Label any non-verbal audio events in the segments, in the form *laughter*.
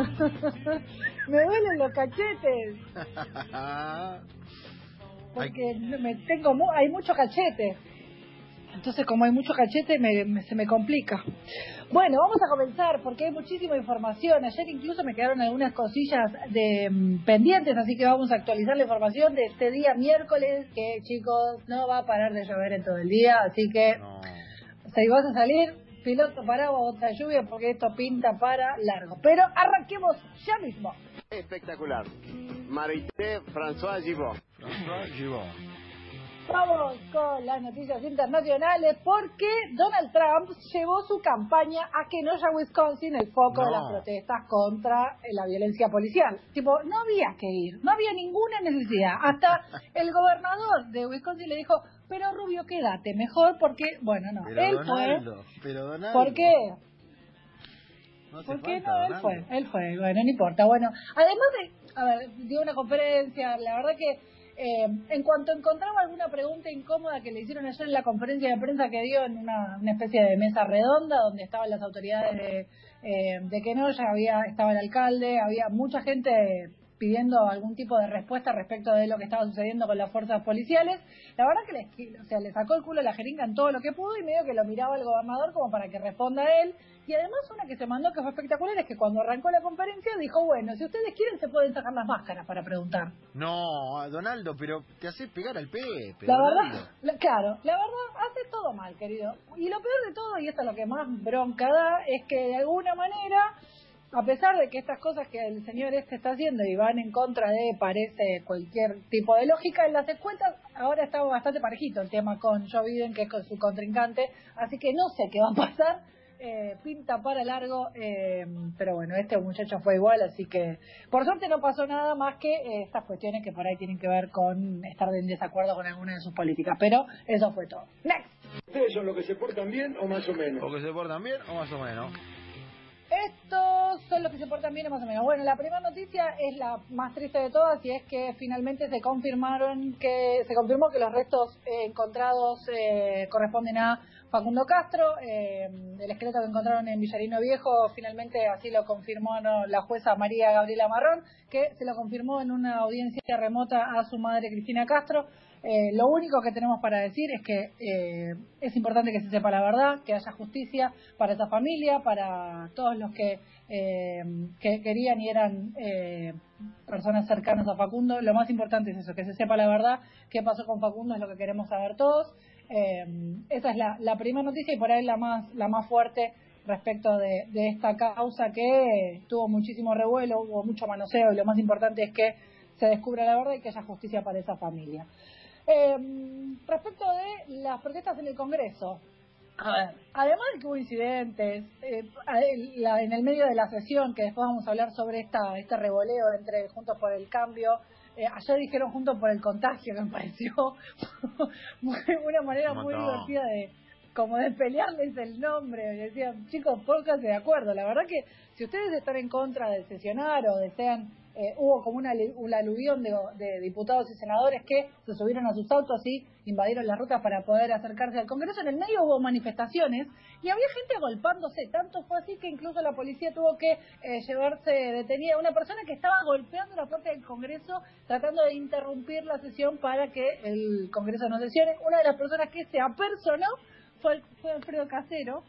*laughs* me duelen los cachetes. *laughs* Porque me tengo hay mucho cachete. Entonces, como hay mucho cachete, me, se me complica. Bueno, vamos a comenzar porque hay muchísima información. Ayer incluso me quedaron algunas cosillas de mm, pendientes, así que vamos a actualizar la información de este día miércoles, que chicos, no va a parar de llover en todo el día, así que si vas a salir, piloto paraguas, otra lluvia, porque esto pinta para largo. Pero arranquemos ya mismo. Espectacular. Marité François Givot. François Givot. Vamos con las noticias internacionales porque Donald Trump llevó su campaña a que no haya Wisconsin el foco de las protestas contra la violencia policial. Tipo, no había que ir, no había ninguna necesidad. Hasta el gobernador de Wisconsin le dijo, pero Rubio, quédate mejor porque, bueno, no, él fue. Pero. ¿Por qué? ¿Por qué no? Él fue, él fue, bueno, no importa. Bueno, además de, a ver, dio una conferencia, la verdad que eh, en cuanto encontraba alguna pregunta incómoda que le hicieron ayer en la conferencia de prensa que dio en una, especie de mesa redonda donde estaban las autoridades de, eh, de que no, ya había, estaba el alcalde, había mucha gente pidiendo algún tipo de respuesta respecto de lo que estaba sucediendo con las fuerzas policiales. La verdad que le, o sea, le sacó el culo a la jeringa en todo lo que pudo y medio que lo miraba el gobernador como para que responda a él. Y además una que se mandó que fue espectacular es que cuando arrancó la conferencia dijo, bueno, si ustedes quieren se pueden sacar las máscaras para preguntar. No, Donaldo, pero te haces pegar al Pepe. La verdad, claro, la verdad hace todo mal, querido. Y lo peor de todo, y esto es lo que más bronca da, es que de alguna manera a pesar de que estas cosas que el señor este está haciendo y van en contra de, parece, cualquier tipo de lógica, en las encuestas ahora está bastante parejito el tema con Joe Biden, que es con su contrincante, así que no sé qué va a pasar, eh, pinta para largo, eh, pero bueno, este muchacho fue igual, así que por suerte no pasó nada más que eh, estas cuestiones que por ahí tienen que ver con estar en desacuerdo con alguna de sus políticas, pero eso fue todo. Next. ¿Ustedes son los que se portan bien o más o menos? O que se portan bien o más o menos. Estos son los que se portan bien más o menos. Bueno, la primera noticia es la más triste de todas y es que finalmente se confirmaron que se confirmó que los restos eh, encontrados eh, corresponden a Facundo Castro. Eh, el esqueleto que encontraron en Villarino Viejo finalmente así lo confirmó la jueza María Gabriela Marrón, que se lo confirmó en una audiencia remota a su madre Cristina Castro. Eh, lo único que tenemos para decir es que eh, es importante que se sepa la verdad, que haya justicia para esa familia, para todos los que, eh, querían y eran personas cercanas a Facundo. Lo más importante es eso, que se sepa la verdad, qué pasó con Facundo es lo que queremos saber todos. esa es la, primera noticia y por ahí la más, la más fuerte respecto de, de esta causa que tuvo muchísimo revuelo, hubo mucho manoseo y lo más importante es que se descubra la verdad y que haya justicia para esa familia. Eh, respecto de las protestas en el Congreso, además de que hubo incidentes, eh, en el medio de la sesión, que después vamos a hablar sobre esta este revoleo entre Juntos por el Cambio, eh, ayer dijeron Juntos por el Contagio, que me pareció *laughs* una manera muy divertida de como de pelearles el nombre. Decían, chicos, pónganse de acuerdo. La verdad que si ustedes están en contra de sesionar o desean eh, hubo como una, aluvión de, diputados y senadores que se subieron a sus autos y invadieron las rutas para poder acercarse al Congreso. En el medio hubo manifestaciones y había gente agolpándose. Tanto fue así que incluso la policía tuvo que eh, llevarse detenida a una persona que estaba golpeando la puerta del Congreso tratando de interrumpir la sesión para que el Congreso no sesione. Una de las personas que se apersonó fue, fue Alfredo Casero,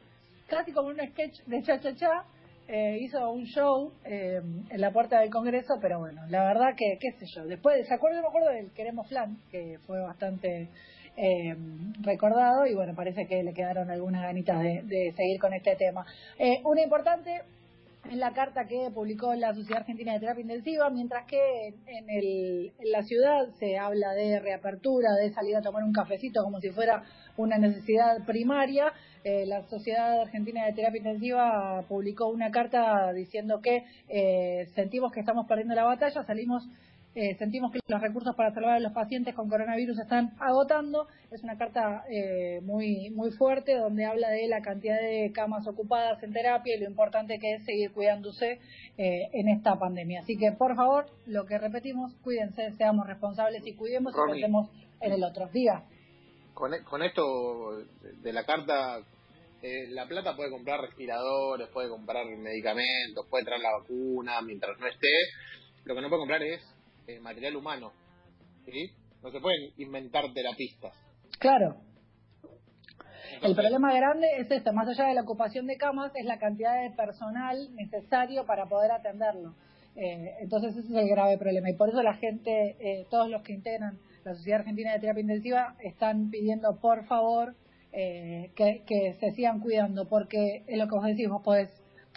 casi como un sketch de cha-cha-cha eh, hizo un show eh, en la puerta del Congreso, pero bueno, la verdad que, qué sé yo, después, ¿se acuerdan? Me acuerdo del Queremos Flan, que fue bastante eh, recordado y bueno, parece que le quedaron algunas ganitas de, seguir con este tema. una importante en la carta que publicó la Sociedad Argentina de Terapia Intensiva, mientras que en, el, en la ciudad se habla de reapertura, de salir a tomar un cafecito como si fuera una necesidad primaria. Eh, la Sociedad Argentina de Terapia Intensiva publicó una carta diciendo que eh, sentimos que estamos perdiendo la batalla, salimos eh, sentimos que los recursos para salvar a los pacientes con coronavirus están agotando. Es una carta eh, muy, muy fuerte donde habla de la cantidad de camas ocupadas en terapia y lo importante que es seguir cuidándose eh, en esta pandemia. Así que, por favor, lo que repetimos, cuídense, seamos responsables y cuidemos y pensemos en el otro. Diga. Con, con esto de la carta eh, la plata puede comprar respiradores, puede comprar medicamentos, puede traer la vacuna mientras no esté. Lo que no puede comprar es eh, material humano. ¿sí? No se pueden inventar terapistas. Claro. El problema grande es esto, más allá de la ocupación de camas, es la cantidad de personal necesario para poder atenderlo. Eh, entonces ese es el grave problema y por eso la gente, eh, todos los que integran la Sociedad Argentina de Terapia Intensiva están pidiendo por favor eh, que, se sigan cuidando porque es lo que vos decís, vos podés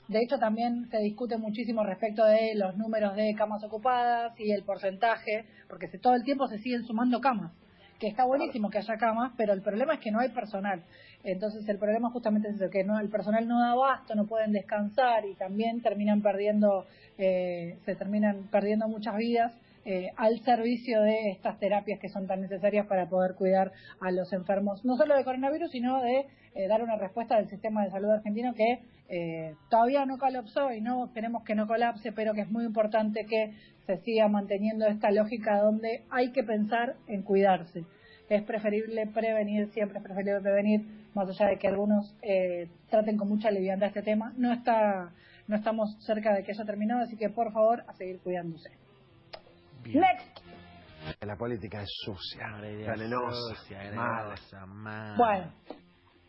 de hecho, también se discute muchísimo respecto de los números de camas ocupadas y el porcentaje, porque se, todo el tiempo se siguen sumando camas, que está buenísimo que haya camas, pero el problema es que no hay personal. Entonces, el problema justamente es eso, que no, el personal no da abasto, no pueden descansar y también terminan perdiendo, eh, se terminan perdiendo muchas vidas eh, al servicio de estas terapias que son tan necesarias para poder cuidar a los enfermos, no solo de coronavirus, sino de eh, dar una respuesta del sistema de salud argentino que eh, todavía no colapsó y no esperemos que no colapse, pero que es muy importante que se siga manteniendo esta lógica donde hay que pensar en cuidarse. Es preferible prevenir, siempre es preferible prevenir, más allá de que algunos eh, traten con mucha liviandad este tema. No está, no estamos cerca de que haya terminado, así que por favor a seguir cuidándose. Bien. Next. La política es sucia, venenosa, sucia, mala. mala. Bueno,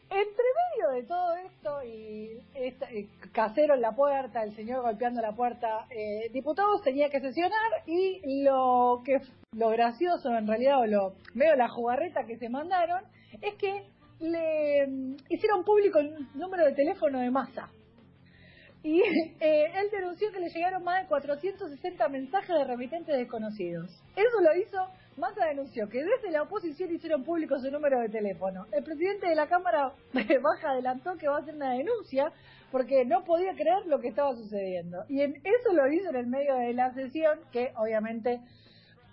entre medio de todo esto y esta- eh, casero en la puerta, el señor golpeando la puerta, eh, diputados tenía que sesionar y lo que lo gracioso en realidad o lo medio la jugarreta que se mandaron es que le mm, hicieron público el número de teléfono de masa. Y *laughs* eh, él denunció que le llegaron más de 460 mensajes de remitentes desconocidos. Eso lo hizo, Massa denunció que desde la oposición hicieron público su número de teléfono. El presidente de la Cámara *laughs* Baja adelantó que va a hacer una denuncia porque no podía creer lo que estaba sucediendo. Y en, eso lo hizo en el medio de la sesión, que obviamente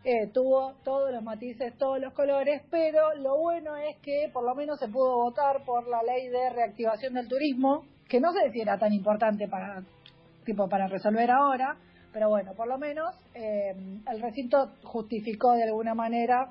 eh, tuvo todos los matices, todos los colores, pero lo bueno es que por lo menos se pudo votar por la ley de reactivación del turismo, que no sé si era tan importante para tipo para resolver ahora, pero bueno, por lo menos eh, el recinto justificó de alguna manera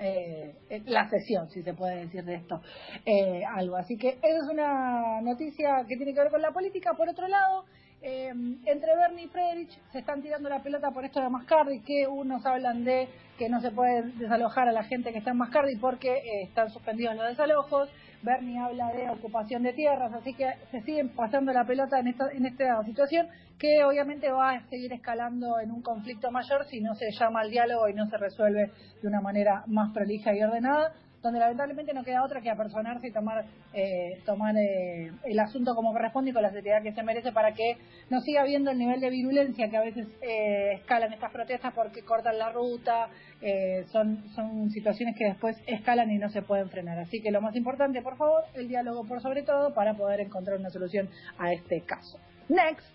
eh, la sesión, si se puede decir de esto, eh, algo. Así que es una noticia que tiene que ver con la política. Por otro lado, eh, entre Bernie y Friedrich se están tirando la pelota por esto de Mascardi, que unos hablan de que no se puede desalojar a la gente que está en Mascardi porque eh, están suspendidos los desalojos. Bernie habla de ocupación de tierras, así que se siguen pasando la pelota en esta, en esta situación que obviamente va a seguir escalando en un conflicto mayor si no se llama al diálogo y no se resuelve de una manera más prolija y ordenada, donde lamentablemente no queda otra que apersonarse y tomar, eh, tomar eh, el asunto como corresponde y con la seriedad que se merece para que no siga habiendo el nivel de virulencia que a veces eh, escalan estas protestas porque cortan la ruta, eh, son, son situaciones que después escalan y no se pueden frenar. Así que lo más importante, por favor, el diálogo por sobre todo para poder encontrar una solución a este caso. Next.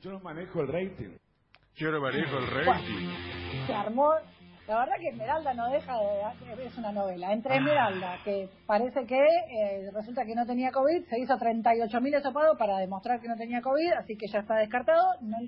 Yo no manejo el rating. Yo no manejo el rating. se armó. La verdad que Esmeralda no deja de. Es una novela. Entre Esmeralda, que parece que eh, resulta que no tenía COVID, se hizo 38.000 esopados para demostrar que no tenía COVID, así que ya está descartado. no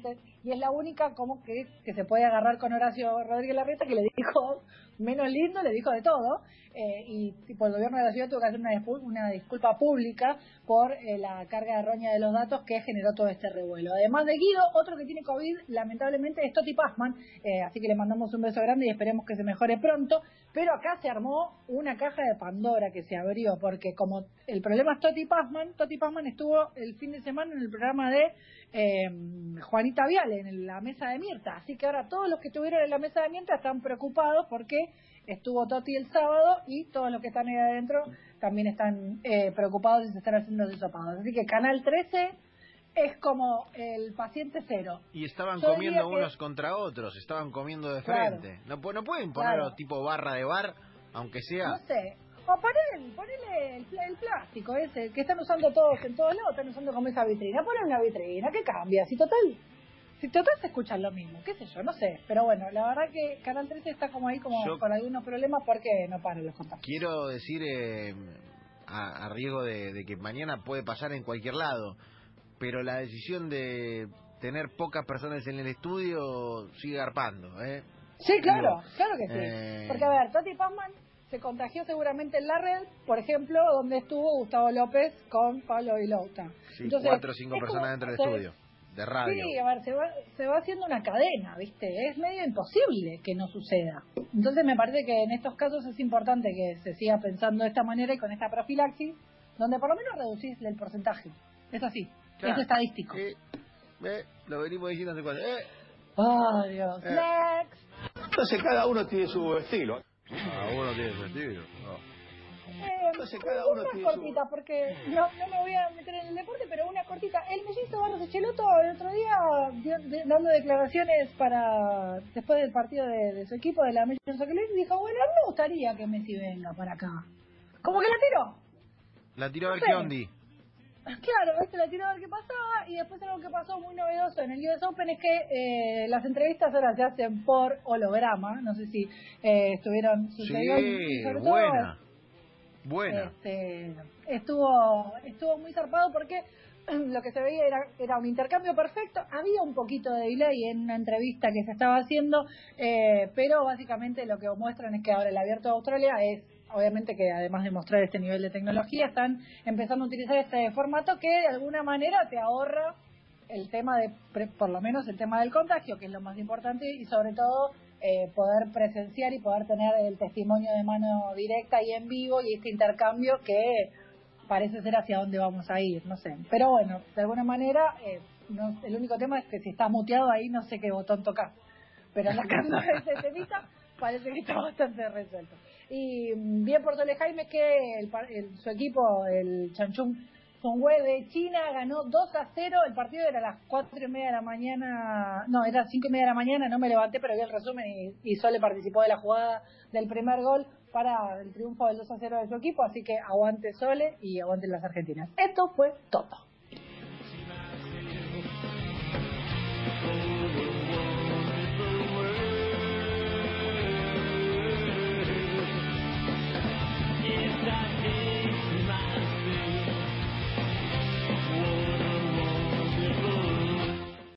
y es la única como que, que se puede agarrar con Horacio Rodríguez Larreta, que le dijo menos lindo, le dijo de todo. eh, y tipo, el gobierno de la ciudad tuvo que hacer una, dispu- una disculpa pública por eh, la carga errónea de los datos que generó todo este revuelo. Además de Guido, otro que tiene COVID, lamentablemente, es Toti Pazman, así que le mandamos un beso grande y esperemos que se mejore pronto. Pero acá se armó una caja de Pandora que se abrió, porque como el problema es Toti Pazman, Toti Pazman estuvo el fin de semana en el programa de eh, Juanita Viale, en la mesa de Mirta. Así que ahora todos los que estuvieron en la mesa de Mirta están preocupados porque estuvo Toti el sábado y todos los que están ahí adentro también están eh, preocupados y se están haciendo desopados. Así que Canal 13 es como el paciente cero. Y estaban Yo comiendo que- unos contra otros, estaban comiendo de Claro. frente. No, no pueden ponerlo Claro. tipo barra de bar, aunque sea. No sé. O ponele, ponele el, plástico ese que están usando todos en todos lados, están usando como esa vitrina. Ponle una vitrina, ¿qué cambia? Si total, si total se escuchan lo mismo, qué sé yo, no sé. Pero bueno, la verdad que Canal 13 está como ahí como Yo- con algunos problemas porque no paran los contagios. Quiero decir, eh, a, a riesgo de, de que mañana puede pasar en cualquier lado, pero la decisión de tener pocas personas en el estudio sigue garpando, ¿eh? Sí, claro, Digo, claro que sí. eh, Porque a ver, Toti Pazman se contagió seguramente en la red, por ejemplo, donde estuvo Gustavo López con Pablo Vilauta. Sí, cuatro o cinco personas dentro del estudio, de radio. Sí, a ver, se va, se va haciendo una cadena, ¿viste? Es medio imposible que no suceda. Entonces me parece que en estos casos es importante que se siga pensando de esta manera y con esta profilaxis, donde por lo menos reducís el porcentaje. Es así, Claro. es estadístico. Eh, eh, lo venimos diciendo hace cuánto. Eh, ¡Oh, Dios! Eh. Next. Entonces cada uno tiene su estilo. ah, uno tiene sentido. Eh, Entonces, cada uno una tiene su- cortita, porque no, no me voy a meter en el deporte, pero una cortita. El mellizo Barros Echeloto el otro día dio- de- dando declaraciones para después del partido de, de su equipo de la Major Soccer League, dijo, bueno, a mí me gustaría que Messi venga para acá. Como que la tiró. La tiró a ver qué ondi. Claro, este la tiró a ver qué pasaba y después algo que pasó muy novedoso en el US Open es que eh, las entrevistas ahora se hacen por holograma, no sé si eh, estuvieron Sí, sobre todo, buena. Buena. este, estuvo estuvo muy zarpado porque lo que se veía era, era un intercambio perfecto. Había un poquito de delay en una entrevista que se estaba haciendo, eh, pero básicamente lo que muestran es que ahora el abierto de Australia es, obviamente que además de mostrar este nivel de tecnología, están empezando a utilizar este formato que de alguna manera te ahorra el tema de, por lo menos el tema del contagio, que es lo más importante, y sobre todo eh, poder presenciar y poder tener el testimonio de mano directa y en vivo y este intercambio que parece ser hacia dónde vamos a ir, no sé. Pero bueno, de alguna manera, eh, no- el único tema es que si está muteado ahí no sé qué botón tocar. Pero sacando *laughs* ese temita, parece que está bastante resuelto. Y mm, bien por Sole Jaime que el el- su equipo, el Chanchung Songhue de China, ganó 2 a 0. El partido era a las 4 y media de la mañana, no, era 5 y media de la mañana, no me levanté, pero vi el resumen y, y Sole participó de la jugada del primer gol para el triunfo del 2 a 0 de su equipo. Así que aguante Sole y aguante las argentinas. Esto fue todo.